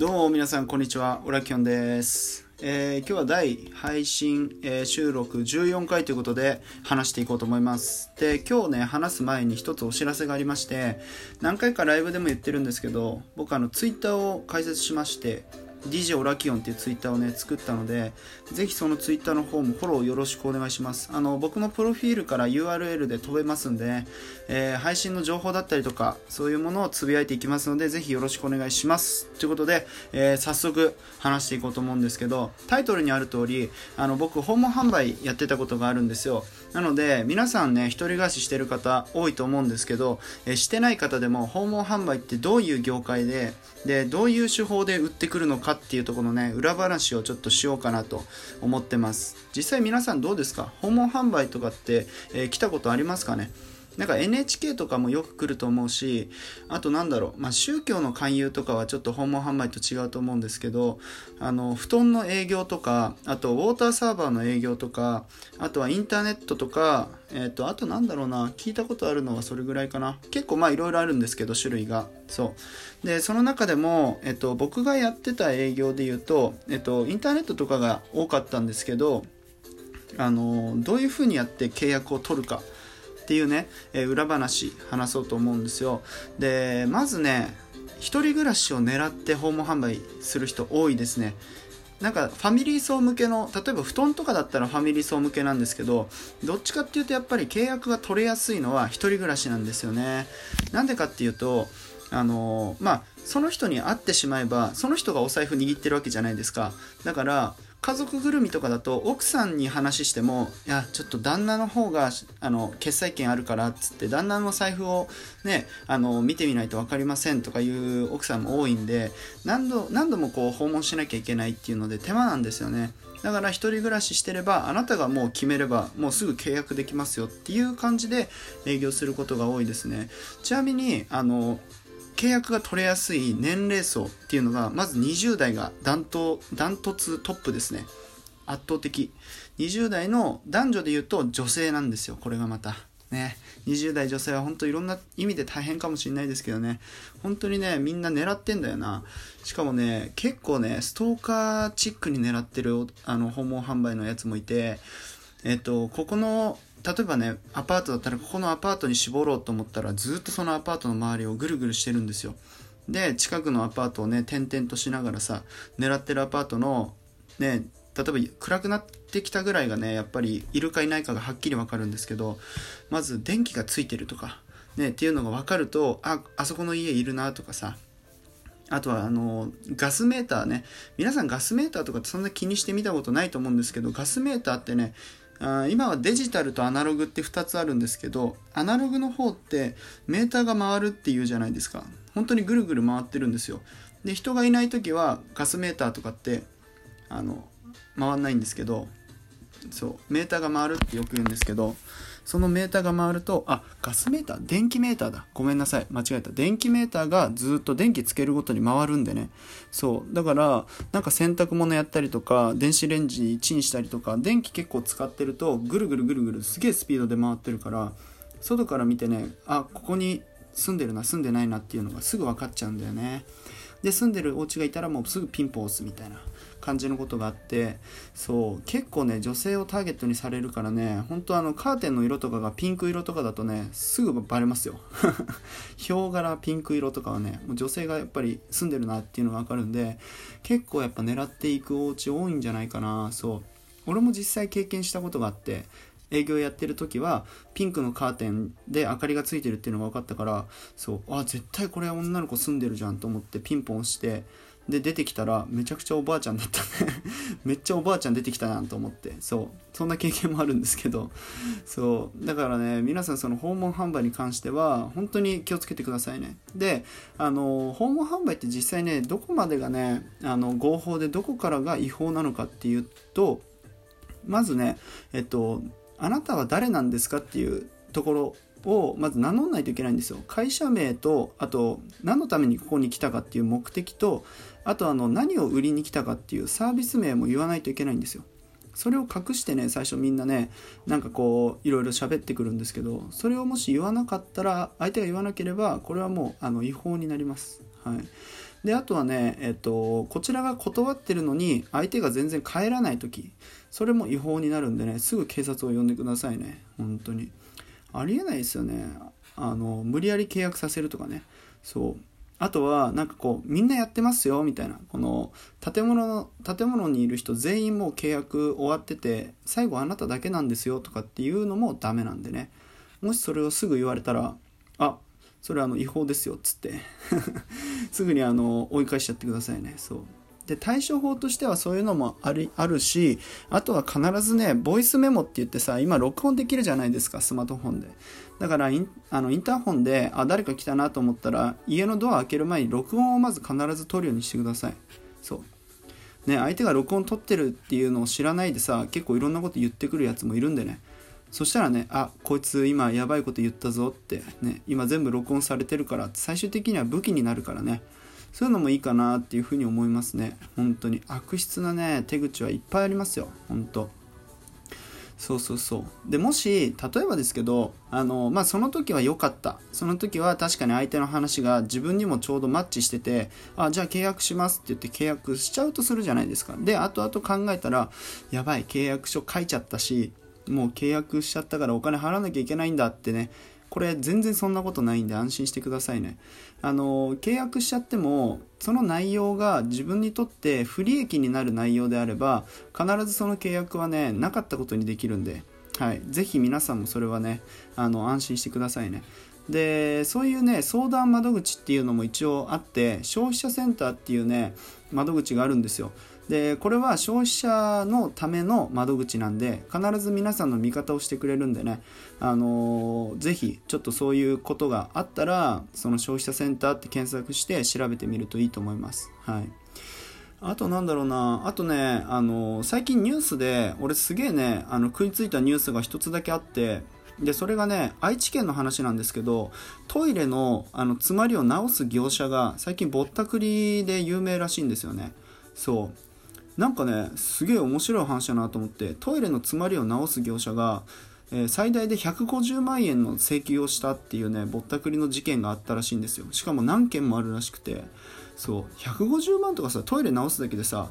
どうも皆さんこんにちは、オラキオンです。えー今日は第配信、えー収録14回ということで話していこうと思います。で、今日ね、話す前に一つお知らせがありまして、何回かライブでも言ってるんですけど、僕あのツイッターを開設しまして、DJ オラキオンっていうツイッターをね作ったのでぜひそのツイッターの方もフォローよろしくお願いします。あの僕のプロフィールから URL で飛べますんで、えー配信の情報だったりとかそういうものをつぶやいていきますのでぜひよろしくお願いします。ということで、えー早速話していこうと思うんですけどタイトルにある通りあの僕訪問販売やってたことがあるんですよ。なので皆さんね一人暮らししてる方多いと思うんですけど、えーしてない方でも訪問販売ってどういう業界ででどういう手法で売ってくるのかっていうところのね裏話をちょっとしようかなと思ってます。実際皆さんどうですか？訪問販売とかって、えー来たことありますかね？なんか NHK とかもよく来ると思うしあとなんだろう、まあ、宗教の勧誘とかはちょっと訪問販売と違うと思うんですけどあの布団の営業とかあとウォーターサーバーの営業とかあとはインターネットとか、えー、とあとなんだろうな聞いたことあるのはそれぐらいかな。結構まあいろいろあるんですけど種類が。そう。でその中でも、えっと、僕がやってた営業で言うと、えっと、インターネットとかが多かったんですけどあのどういうふうにやって契約を取るか。っていうね、えー裏話話そうと思うんですよ。でまずね一人暮らしを狙って訪問販売する人多いですね。なんかファミリー層向けの例えば布団とかだったらファミリー層向けなんですけどどっちかっていうとやっぱり契約が取れやすいのは一人暮らしなんですよね。なんでかっていうとあのまあその人に会ってしまえばその人がお財布握ってるわけじゃないですか。だから家族ぐるみとかだと奥さんに話してもいやちょっと旦那の方があの決済権あるからっつって旦那の財布をねあの見てみないと分かりませんとかいう奥さんも多いんで何度何度もこう訪問しなきゃいけないっていうので手間なんですよね。だから一人暮らししてればあなたがもう決めればもうすぐ契約できますよっていう感じで営業することが多いですね。ちなみにあの契約が取れやすい年齢層っていうのがまず20代がダントダントツトップですね。圧倒的。20代の男女で言うと女性なんですよ。これがまた。ね。20代女性は本当いろんな意味で大変かもしれないですけどね。本当にねみんな狙ってんだよな。しかもね結構ねストーカーチックに狙ってるあの訪問販売のやつもいてえっとここの例えばねアパートだったらここのアパートに絞ろうと思ったらずっとそのアパートの周りをぐるぐるしてるんですよ。で近くのアパートをね転々としながらさ狙ってるアパートのね例えば暗くなってきたぐらいがねやっぱりいるかいないかがはっきり分かるんですけどまず電気がついてるとかねっていうのが分かるとああそこの家いるなとかさあとはあのガスメーターね皆さんガスメーターとかってそんな気にして見たことないと思うんですけどガスメーターってねあ今はデジタルとアナログって2つあるんですけどアナログの方ってメーターが回るっていうじゃないですか。本当にぐるぐる回ってるんですよ。で人がいない時はガスメーターとかってあの回んないんですけどそうメーターが回るってよく言うんですけどそのメーターが回るとあガスメーター電気メーターだ。ごめんなさい。間違えた。電気メーターがずっと電気つけるごとに回るんでね。そう。だからなんか洗濯物やったりとか電子レンジチンしたりとか電気結構使ってるとぐるぐるぐるぐるすげえスピードで回ってるから外から見てねあここに住んでるな住んでないなっていうのがすぐ分かっちゃうんだよね。で住んでるお家がいたらもうすぐピンポン押すみたいな感じのことがあってそう結構ね女性をターゲットにされるからね本当あのカーテンの色とかがピンク色とかだとねすぐバレますよ。ヒョウ柄ピンク色とかはねもう女性がやっぱり住んでるなっていうのが分かるんで結構やっぱ狙っていくお家多いんじゃないかな。そう。俺も実際経験したことがあって営業やってる時はピンクのカーテンで明かりがついてるっていうのが分かったからそうあ絶対これ女の子住んでるじゃんと思ってピンポンしてで出てきたらめちゃくちゃおばあちゃんだったね。めっちゃおばあちゃん出てきたなと思って。そうそんな経験もあるんですけど。そうだからね皆さんその訪問販売に関しては本当に気をつけてくださいね。であの訪問販売って実際ねどこまでがねあの合法でどこからが違法なのかっていうとまずねえっとあなたは誰なんですかっていうところをまず名乗んないといけないんですよ。会社名とあと何のためにここに来たかっていう目的とあとあの何を売りに来たかっていうサービス名も言わないといけないんですよ。それを隠してね最初みんなねなんかこういろいろ喋ってくるんですけどそれをもし言わなかったら相手が言わなければこれはもうあの違法になります。はい。であとはね、えっと、こちらが断ってるのに相手が全然帰らない時。それも違法になるんでねすぐ警察を呼んでくださいね。本当に。ありえないですよね。あの無理やり契約させるとかね。そう。あとはなんかこうみんなやってますよみたいな。この建物の建物にいる人全員もう契約終わってて最後あなただけなんですよとかっていうのもダメなんでね。もしそれをすぐ言われたらあそれあの違法ですよっつって。すぐにあの追い返しちゃってくださいね。そう。で対処法としてはそういうのもあるあるしあとは必ずねボイスメモって言ってさ今録音できるじゃないですかスマートフォンで。だからインあのインターホンであ誰か来たなと思ったら家のドア開ける前に録音をまず必ず取るようにしてください。そう。ね相手が録音取ってるっていうのを知らないでさ結構いろんなこと言ってくるやつもいるんでね。そしたらねあこいつ今やばいこと言ったぞってね今全部録音されてるから最終的には武器になるからね。そういうのもいいかなっていうふうに思いますね。本当に。悪質なね手口はいっぱいありますよ。本当。そうそうそう。でもし例えばですけどあの、まあ、その時は良かった。その時は確かに相手の話が自分にもちょうどマッチしててあじゃあ契約しますって言って契約しちゃうとするじゃないですか。で後々考えたらやばい契約書書いちゃったしもう契約しちゃったからお金払わなきゃいけないんだってねこれ全然そんなことないんで安心してくださいね。あの、契約しちゃっても、その内容が自分にとって不利益になる内容であれば、必ずその契約はね、なかったことにできるんで、はい。ぜひ皆さんもそれはね、あの、安心してくださいね。で、そういうね、相談窓口っていうのも一応あって、消費者センターっていうね、窓口があるんですよ。でこれは消費者のための窓口なんで必ず皆さんの味方をしてくれるんでね、あのー、ぜひちょっとそういうことがあったらその消費者センターって検索して調べてみるといいと思います。はいあとなんだろうな、あとね、あのー、最近ニュースで、俺すげえね、あの、食いついたニュースが一つだけあって、で、それがね、愛知県の話なんですけど、トイレの、あの、詰まりを直す業者が、最近ぼったくりで有名らしいんですよね。そう。なんかねすげえ面白い話だなと思ってトイレの詰まりを直す業者が、えー、最大で150万円の請求をしたっていうねぼったくりの事件があったらしいんですよ。しかも何件もあるらしくて。そう150万とかさトイレ直すだけでさ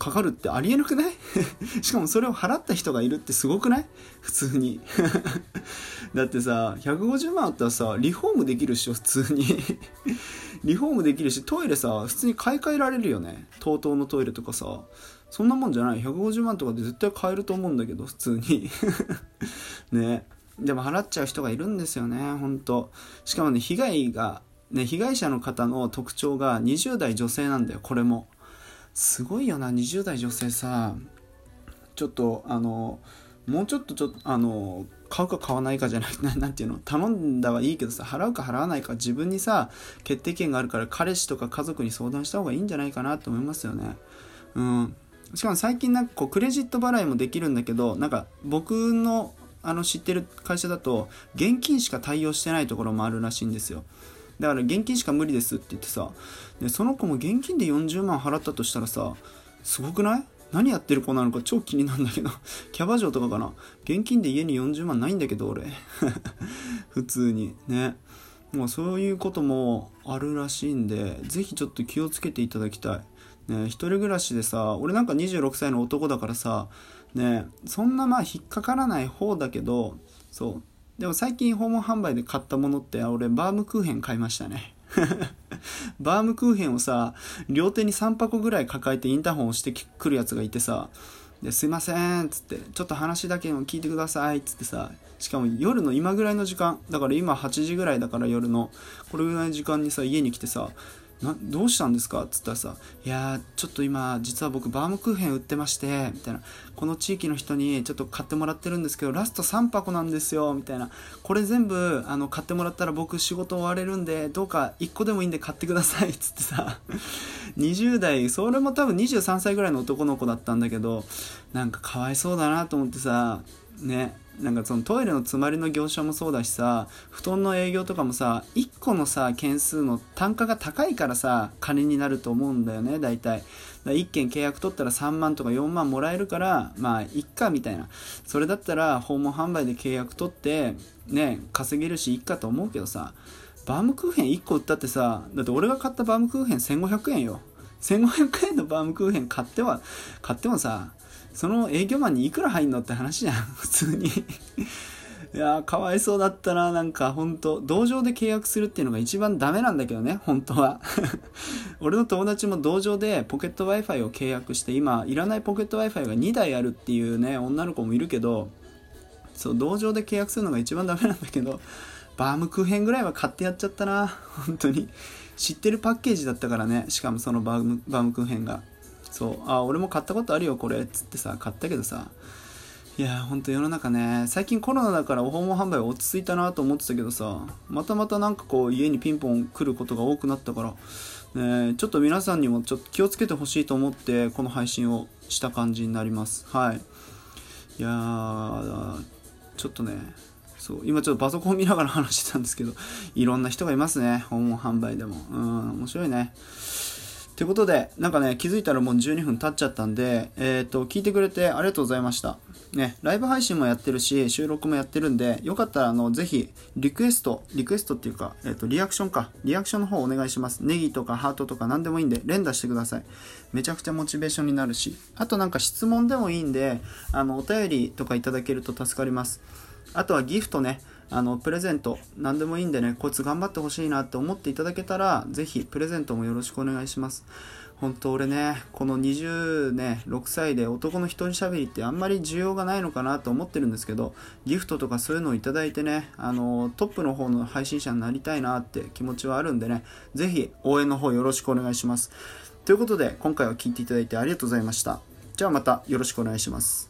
かかるってありえなくない？しかもそれを払った人がいるってすごくない？普通に。だってさ150万あったらさリフォームできるっしょ普通に。リフォームできるしトイレさ普通に買い替えられるよね？TOTO のトイレとかさ。そんなもんじゃない。150万とかで絶対買えると思うんだけど普通に。ね。でも払っちゃう人がいるんですよねほんと。しかもね被害がね被害者の方の特徴が20代女性なんだよこれも。すごいよな20代女性さちょっとあのもうちょっとちょっとあの買うか買わないかじゃないな なんていうの頼んだはいいけどさ払うか払わないか自分にさ決定権があるから彼氏とか家族に相談した方がいいんじゃないかなと思いますよね。うん。しかも最近なんかこうクレジット払いもできるんだけどなんか僕のあの知ってる会社だと現金しか対応してないところもあるらしいんですよ。だから現金しか無理ですって言ってさでその子も現金で40万払ったとしたらさすごくない？何やってる子なのか？超気になるんだけど キャバ嬢とかかな？現金で家に40万ないんだけど俺。普通に。ね。もうそういうこともあるらしいんでぜひちょっと気をつけていただきたい。ね一人暮らしでさ俺なんか26歳の男だからさねそんなまあ引っかからない方だけどそうでも最近訪問販売で買ったものって俺バームクーヘン買いましたね。バームクーヘンをさ両手に3箱ぐらい抱えてインターホンをしてくるやつがいてさですいませんっつってちょっと話だけ聞いてくださいっつってさしかも夜の今ぐらいの時間だから今8時ぐらいだから夜のこれぐらいの時間にさ家に来てさなどうしたんですか?っつったらさ「いやちょっと今実は僕バームクーヘン売ってまして」みたいな「この地域の人にちょっと買ってもらってるんですけどラスト3箱なんですよ」みたいな「これ全部あの買ってもらったら僕仕事終われるんでどうか1個でもいいんで買ってください」っつってさ。20代それも多分23歳ぐらいの男の子だったんだけどなんかかわいそうだなと思ってさねなんかそのトイレの詰まりの業者もそうだしさ布団の営業とかもさ1個のさ件数の単価が高いからさ金になると思うんだよね大体。だ1件契約取ったら3万とか4万もらえるからまあいっかみたいな。それだったら訪問販売で契約取ってね稼げるしいっかと思うけどさバームクーヘン1個売ったってさだって俺が買ったバームクーヘン1500円よ。1500円のバームクーヘン買っては買ってもさその営業マンにいくら入んのって話じゃん。普通に。いやかわいそうだったな。なんか本当同情で契約するっていうのが一番ダメなんだけどね。本当は。俺の友達も同情でポケット Wi-Fi を契約して今いらないポケット Wi-Fi が2台あるっていうね女の子もいるけどそう同情で契約するのが一番ダメなんだけどバームクーヘンぐらいは買ってやっちゃったな。本当に。知ってるパッケージだったからね。しかもそのバームバームクーヘンが。そう。あ俺も買ったことあるよこれっつってさ買ったけどさ。いやほんと世の中ね最近コロナだから訪問販売落ち着いたなと思ってたけどさまたまたなんかこう家にピンポン来ることが多くなったから、ね、ちょっと皆さんにもちょっと気をつけてほしいと思ってこの配信をした感じになります。はい。いやーちょっとねそう。今ちょっとパソコン見ながら話してたんですけどいろんな人がいますね訪問販売でも。うん面白いね。ということで、なんかね、気づいたらもう12分経っちゃったんで、えっ、ー、と、聞いてくれてありがとうございました。ね、ライブ配信もやってるし、収録もやってるんで、よかったら、あの、ぜひ、リクエスト、リクエストっていうか、えっ、ー、と、リアクションか、リアクションの方お願いします。ネギとかハートとか何でもいいんで、連打してください。めちゃくちゃモチベーションになるし、あとなんか質問でもいいんで、あの、お便りとかいただけると助かります。あとはギフトね、あのプレゼント何でもいいんでねこいつ頑張ってほしいなって思っていただけたらぜひプレゼントもよろしくお願いします。本当俺ねこの20ね6歳で男の一人喋りってあんまり需要がないのかなと思ってるんですけどギフトとかそういうのをいただいてねあのトップの方の配信者になりたいなって気持ちはあるんでねぜひ応援の方よろしくお願いします。ということで今回は聞いていただいてありがとうございました。じゃあまたよろしくお願いします。